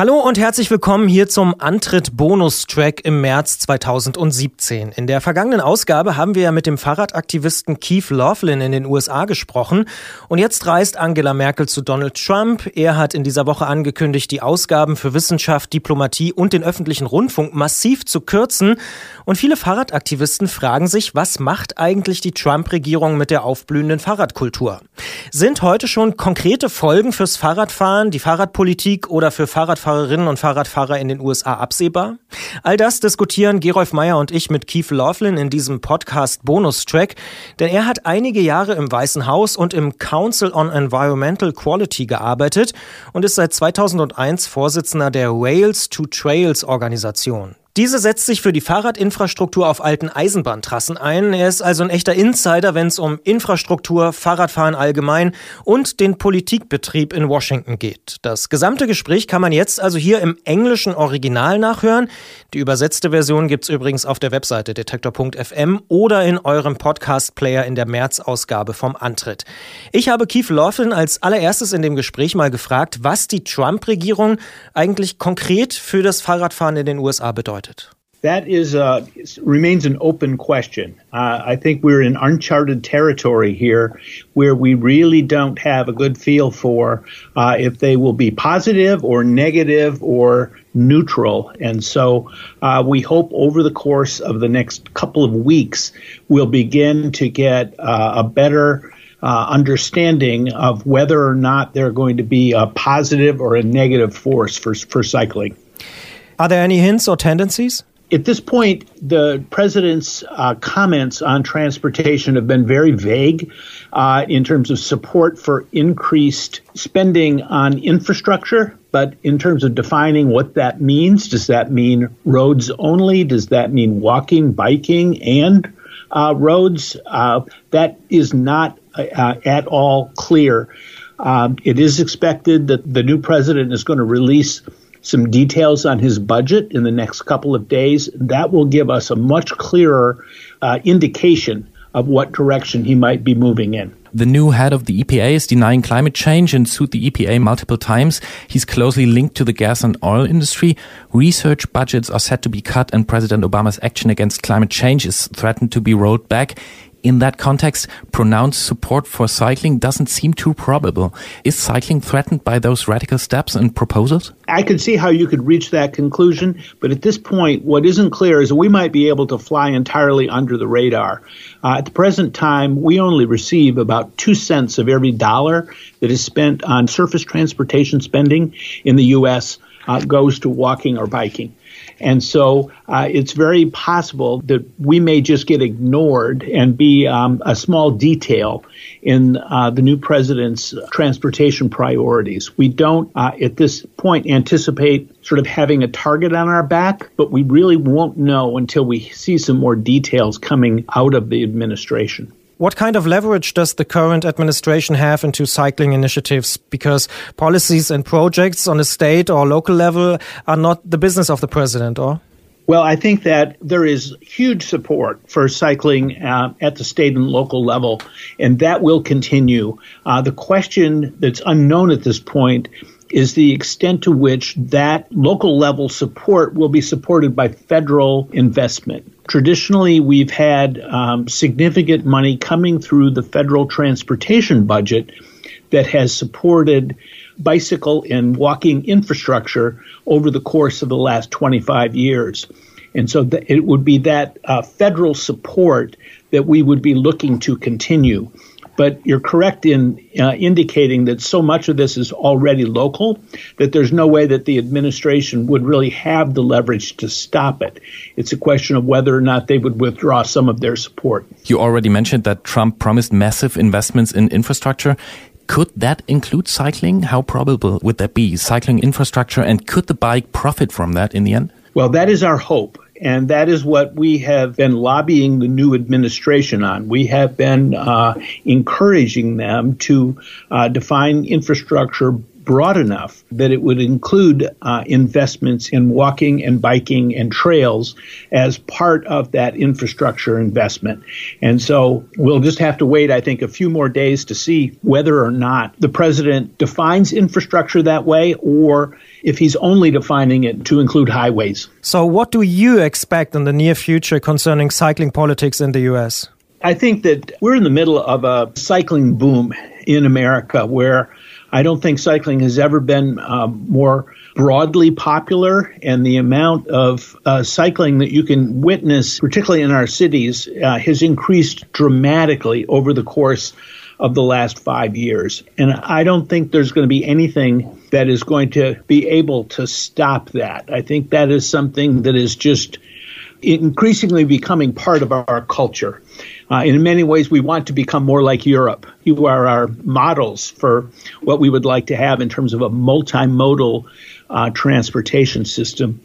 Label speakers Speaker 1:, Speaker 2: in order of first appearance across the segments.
Speaker 1: Hallo und herzlich willkommen hier zum Antritt-Bonus-Track im März 2017. In der vergangenen Ausgabe haben wir ja mit dem Fahrradaktivisten Keith Laughlin in den USA gesprochen. Und jetzt reist Angela Merkel zu Donald Trump. Er hat in dieser Woche angekündigt, die Ausgaben für Wissenschaft, Diplomatie und den öffentlichen Rundfunk massiv zu kürzen. Und viele Fahrradaktivisten fragen sich, was macht eigentlich die Trump-Regierung mit der aufblühenden Fahrradkultur? Sind heute schon konkrete Folgen fürs Fahrradfahren, die Fahrradpolitik oder für Fahrradfahren Fahrradfahrerinnen und Fahrradfahrer in den USA absehbar? All das diskutieren Gerolf Meyer und ich mit Keith Laughlin in diesem Podcast Bonustrack, denn er hat einige Jahre im Weißen Haus und im Council on Environmental Quality gearbeitet und ist seit 2001 Vorsitzender der Wales to Trails Organisation. Diese setzt sich für die Fahrradinfrastruktur auf alten Eisenbahntrassen ein. Er ist also ein echter Insider, wenn es um Infrastruktur, Fahrradfahren allgemein und den Politikbetrieb in Washington geht. Das gesamte Gespräch kann man jetzt also hier im englischen Original nachhören. Die übersetzte Version gibt's übrigens auf der Webseite detektor.fm oder in eurem Podcast-Player in der März-Ausgabe vom Antritt. Ich habe Keith Laughlin als allererstes in dem Gespräch mal gefragt, was die Trump-Regierung eigentlich konkret für das Fahrradfahren in den USA bedeutet bedeutet?
Speaker 2: That is uh, remains an open question. Uh, I think we're in uncharted territory here, where we really don't have a good feel for uh, if they will be positive or negative or neutral. And so uh, we hope over the course of the next couple of weeks we'll begin to get uh, a better. Uh, understanding of whether or not they're going to be a positive or a negative force for for cycling.
Speaker 1: Are there any hints or tendencies?
Speaker 2: At this point, the president's uh, comments on transportation have been very vague uh, in terms of support for increased spending on infrastructure. But in terms of defining what that means, does that mean roads only? Does that mean walking, biking, and uh, roads? Uh, that is not uh, at all clear. Um, it is expected that the new president is going to release some details on his budget in the next couple of days. That will give us a much clearer uh, indication of what direction he might be moving in.
Speaker 3: The new head of the EPA is denying climate change and sued the EPA multiple times. He's closely linked to the gas and oil industry. Research budgets are set to be cut and President Obama's action against climate change is threatened to be rolled back in that context, pronounced support for cycling doesn't seem too probable. Is cycling threatened by those radical steps and proposals?
Speaker 2: I could see how you could reach that conclusion, but at this point, what isn't clear is we might be able to fly entirely under the radar. Uh, at the present time, we only receive about two cents of every dollar that is spent on surface transportation spending in the U.S. Uh, goes to walking or biking. And so uh, it's very possible that we may just get ignored and be um, a small detail in uh, the new president's transportation priorities. We don't, uh, at this point, anticipate sort of having a target on our back, but we really won't know until we see some more details coming out of the administration.
Speaker 1: What kind of leverage does the current administration have into cycling initiatives? Because policies and projects on a state or local level are not the business of the president, or?
Speaker 2: Well, I think that there is huge support for cycling uh, at the state and local level, and that will continue. Uh, the question that's unknown at this point is the extent to which that local level support will be supported by federal investment. Traditionally, we've had um, significant money coming through the federal transportation budget that has supported bicycle and walking infrastructure over the course of the last 25 years. And so th- it would be that uh, federal support that we would be looking to continue. But you're correct in uh, indicating that so much of this is already local that there's no way that the administration would really have the leverage to stop it. It's a question of whether or not they would withdraw some of their support.
Speaker 3: You already mentioned that Trump promised massive investments in infrastructure. Could that include cycling? How probable would that be? Cycling infrastructure, and could the bike profit from that in the end?
Speaker 2: Well, that is our hope. And that is what we have been lobbying the new administration on. We have been uh, encouraging them to uh, define infrastructure broad enough that it would include uh, investments in walking and biking and trails as part of that infrastructure investment. And so we'll just have to wait, I think, a few more days to see whether or not the president defines infrastructure that way or if he's only defining it to include highways.
Speaker 1: So, what do you expect in the near future concerning cycling politics in the US?
Speaker 2: I think that we're in the middle of a cycling boom in America where I don't think cycling has ever been um, more broadly popular, and the amount of uh, cycling that you can witness, particularly in our cities, uh, has increased dramatically over the course of the last five years. And I don't think there's going to be anything that is going to be able to stop that. I think that is something that is just increasingly becoming part of our culture. Uh, in many ways, we want to become more like Europe. You are our models for what we would like to have in terms of a multimodal uh, transportation system.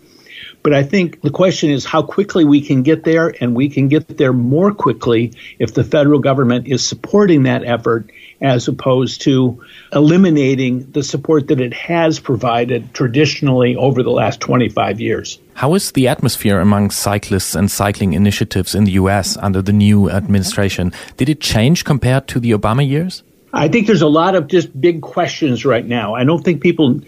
Speaker 2: But I think the question is how quickly we can get there, and we can get there more quickly if the federal government is supporting that effort as opposed to eliminating the support that it has provided traditionally over the last 25 years.
Speaker 3: How is the atmosphere among cyclists and cycling initiatives in the US under the new administration? Did it change compared to the Obama years?
Speaker 2: I think there's a lot of just big questions right now. I don't think people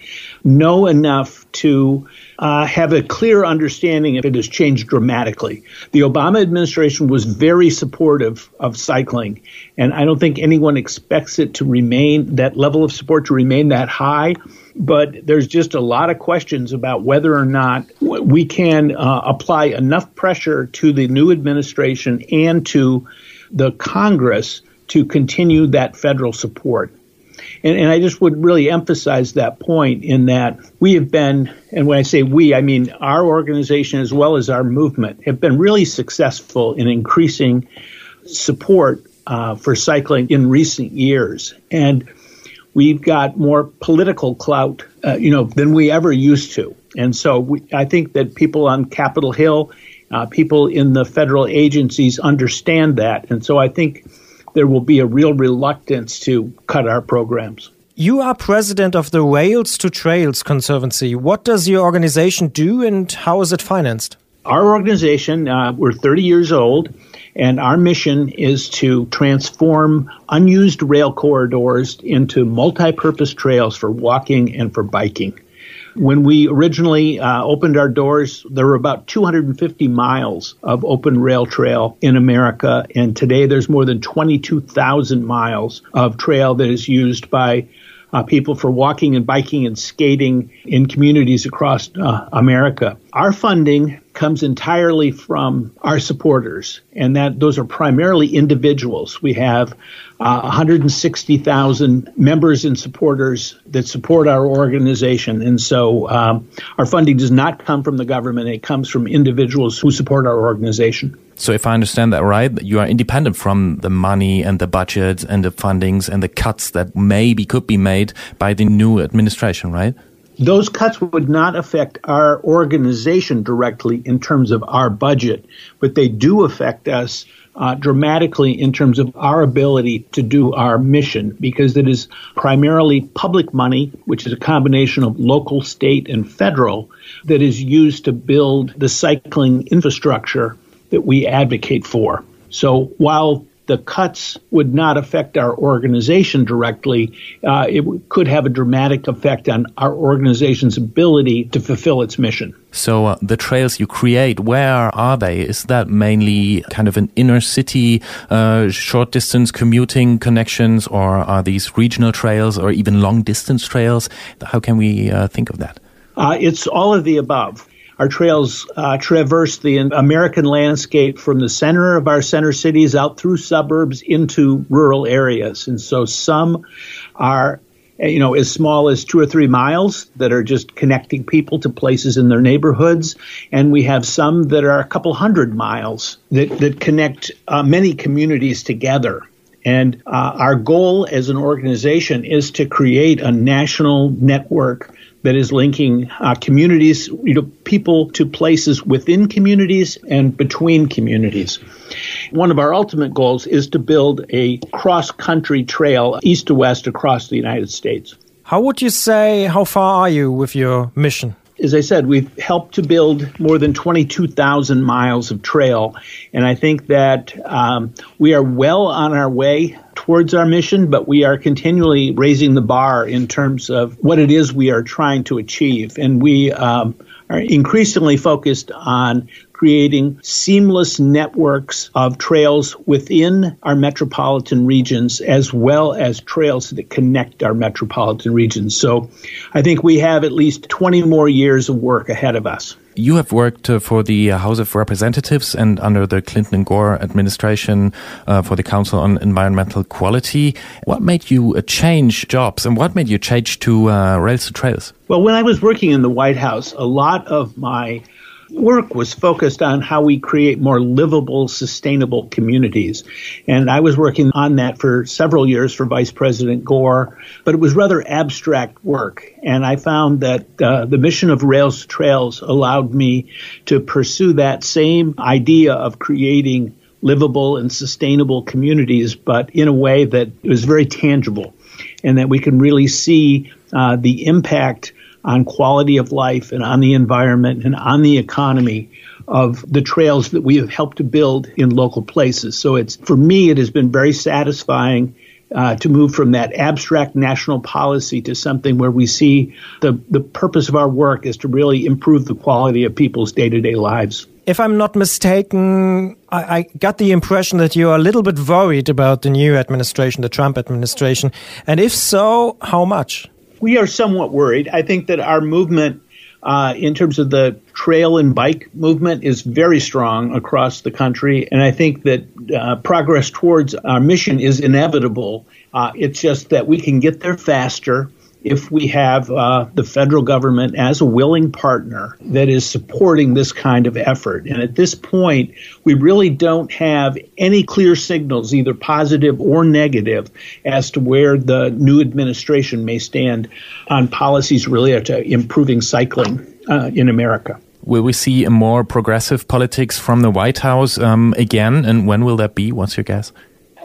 Speaker 2: know enough to uh, have a clear understanding if it has changed dramatically. The Obama administration was very supportive of cycling, and I don't think anyone expects it to remain that level of support to remain that high. But there's just a lot of questions about whether or not we can uh, apply enough pressure to the new administration and to the Congress to continue that federal support. And, and I just would really emphasize that point in that we have been, and when I say we, I mean our organization as well as our movement, have been really successful in increasing support uh, for cycling in recent years. And we've got more political clout, uh, you know, than we ever used to. And so we, I think that people on Capitol Hill, uh, people in the federal agencies understand that. And so I think there will be a real reluctance to cut our programs.
Speaker 1: You are president of the Rails to Trails Conservancy. What does your organization do and how is it financed?
Speaker 2: Our organization, uh, we're 30 years old, and our mission is to transform unused rail corridors into multi purpose trails for walking and for biking. When we originally uh, opened our doors, there were about 250 miles of open rail trail in America, and today there's more than 22,000 miles of trail that is used by uh, people for walking and biking and skating in communities across uh, America. Our funding comes entirely from our supporters, and that those are primarily individuals. We have uh, 160,000 members and supporters that support our organization, and so um, our funding does not come from the government; it comes from individuals who support our organization.
Speaker 3: So, if I understand that right, you are independent from the money and the budgets and the fundings and the cuts that maybe could be made by the new administration, right?
Speaker 2: Those cuts would not affect our organization directly in terms of our budget, but they do affect us uh, dramatically in terms of our ability to do our mission because it is primarily public money, which is a combination of local, state, and federal, that is used to build the cycling infrastructure that we advocate for. So while the cuts would not affect our organization directly, uh, it could have a dramatic effect on our organization's ability to fulfill its mission.
Speaker 3: So uh, the trails you create, where are they? Is that mainly kind of an inner city, uh, short distance commuting connections, or are these regional trails or even long distance trails? How can we uh, think of that?
Speaker 2: Uh, it's all of the above. Our trails uh, traverse the American landscape from the center of our center cities out through suburbs into rural areas. And so some are you know, as small as two or three miles that are just connecting people to places in their neighborhoods. And we have some that are a couple hundred miles that, that connect uh, many communities together. And uh, our goal as an organization is to create a national network that is linking uh, communities, you know, people to places within communities and between communities. One of our ultimate goals is to build a cross country trail east to west across the United States.
Speaker 1: How would you say, how far are you with your mission?
Speaker 2: As I said, we've helped to build more than 22,000 miles of trail. And I think that um, we are well on our way towards our mission, but we are continually raising the bar in terms of what it is we are trying to achieve. And we um, are increasingly focused on creating seamless networks of trails within our metropolitan regions as well as trails that connect our metropolitan regions. So I think we have at least 20 more years of work ahead of us.
Speaker 3: You have worked uh, for the uh, House of Representatives and under the Clinton and Gore administration uh, for the Council on Environmental Quality. What made you uh, change jobs and what made you change to uh, Rails to Trails?
Speaker 2: Well, when I was working in the White House, a lot of my work was focused on how we create more livable, sustainable communities. And I was working on that for several years for Vice President Gore, but it was rather abstract work. And I found that uh, the mission of Rails to Trails allowed me to pursue that same idea of creating livable and sustainable communities, but in a way that was very tangible and that we can really see uh, the impact on quality of life and on the environment and on the economy of the trails that we have helped to build in local places. So it's for me, it has been very satisfying uh, to move from that abstract national policy to something where we see the the purpose of our work is to really improve the quality of people's day to day lives.
Speaker 1: If I'm not mistaken, I, I, got the impression that you are a little bit worried about the new administration, the Trump administration. And if so, how much?
Speaker 2: We are somewhat worried. I think that our movement, uh, in terms of the trail and bike movement, is very strong across the country, and I think that uh, progress towards our mission is inevitable. Uh, it's just that we can get there faster if we have uh, the federal government as a willing partner that is supporting this kind of effort. And at this point, we really don't have any clear signals, either positive or negative, as to where the new administration may stand on policies related to improving cycling uh, in America.
Speaker 3: Will we see a more progressive politics from the White House um, again? And when will that be? What's your guess?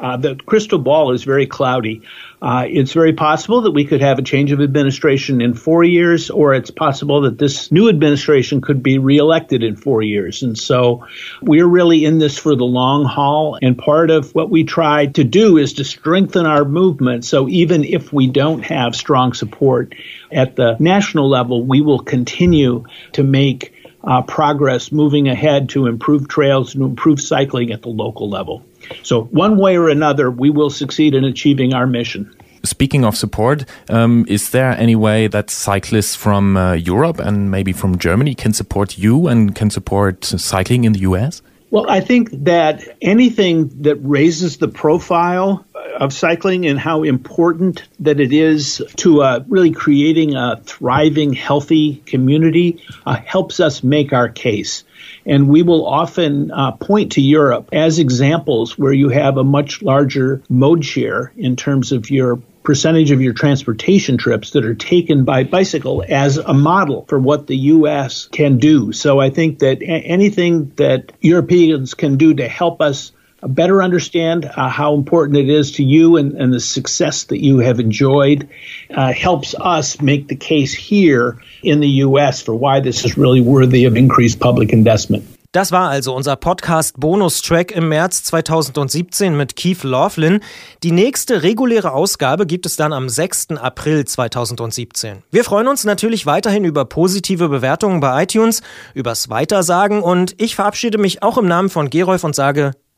Speaker 2: Uh, the crystal ball is very cloudy. Uh, it's very possible that we could have a change of administration in four years, or it's possible that this new administration could be reelected in four years. And so we're really in this for the long haul. And part of what we try to do is to strengthen our movement. So even if we don't have strong support at the national level, we will continue to make uh, progress moving ahead to improve trails and improve cycling at the local level. So, one way or another, we will succeed in achieving our mission.
Speaker 3: Speaking of support, um, is there any way that cyclists from uh, Europe and maybe from Germany can support you and can support cycling in the US?
Speaker 2: Well, I think that anything that raises the profile of cycling and how important that it is to uh, really creating a thriving, healthy community uh, helps us make our case. And we will often uh, point to Europe as examples where you have a much larger mode share in terms of your percentage of your transportation trips that are taken by bicycle as a model for what the U.S. can do. So I think that a- anything that Europeans can do to help us better understand uh, how important it is to you and, and, the success that you have enjoyed uh, helps us make the case here in the U.S. for why this is really worthy of increased public investment.
Speaker 1: Das war also unser Podcast Bonustrack im März 2017 mit Keith Laughlin. Die nächste reguläre Ausgabe gibt es dann am 6. April 2017. Wir freuen uns natürlich weiterhin über positive Bewertungen bei iTunes, übers Weitersagen und ich verabschiede mich auch im Namen von Gerolf und sage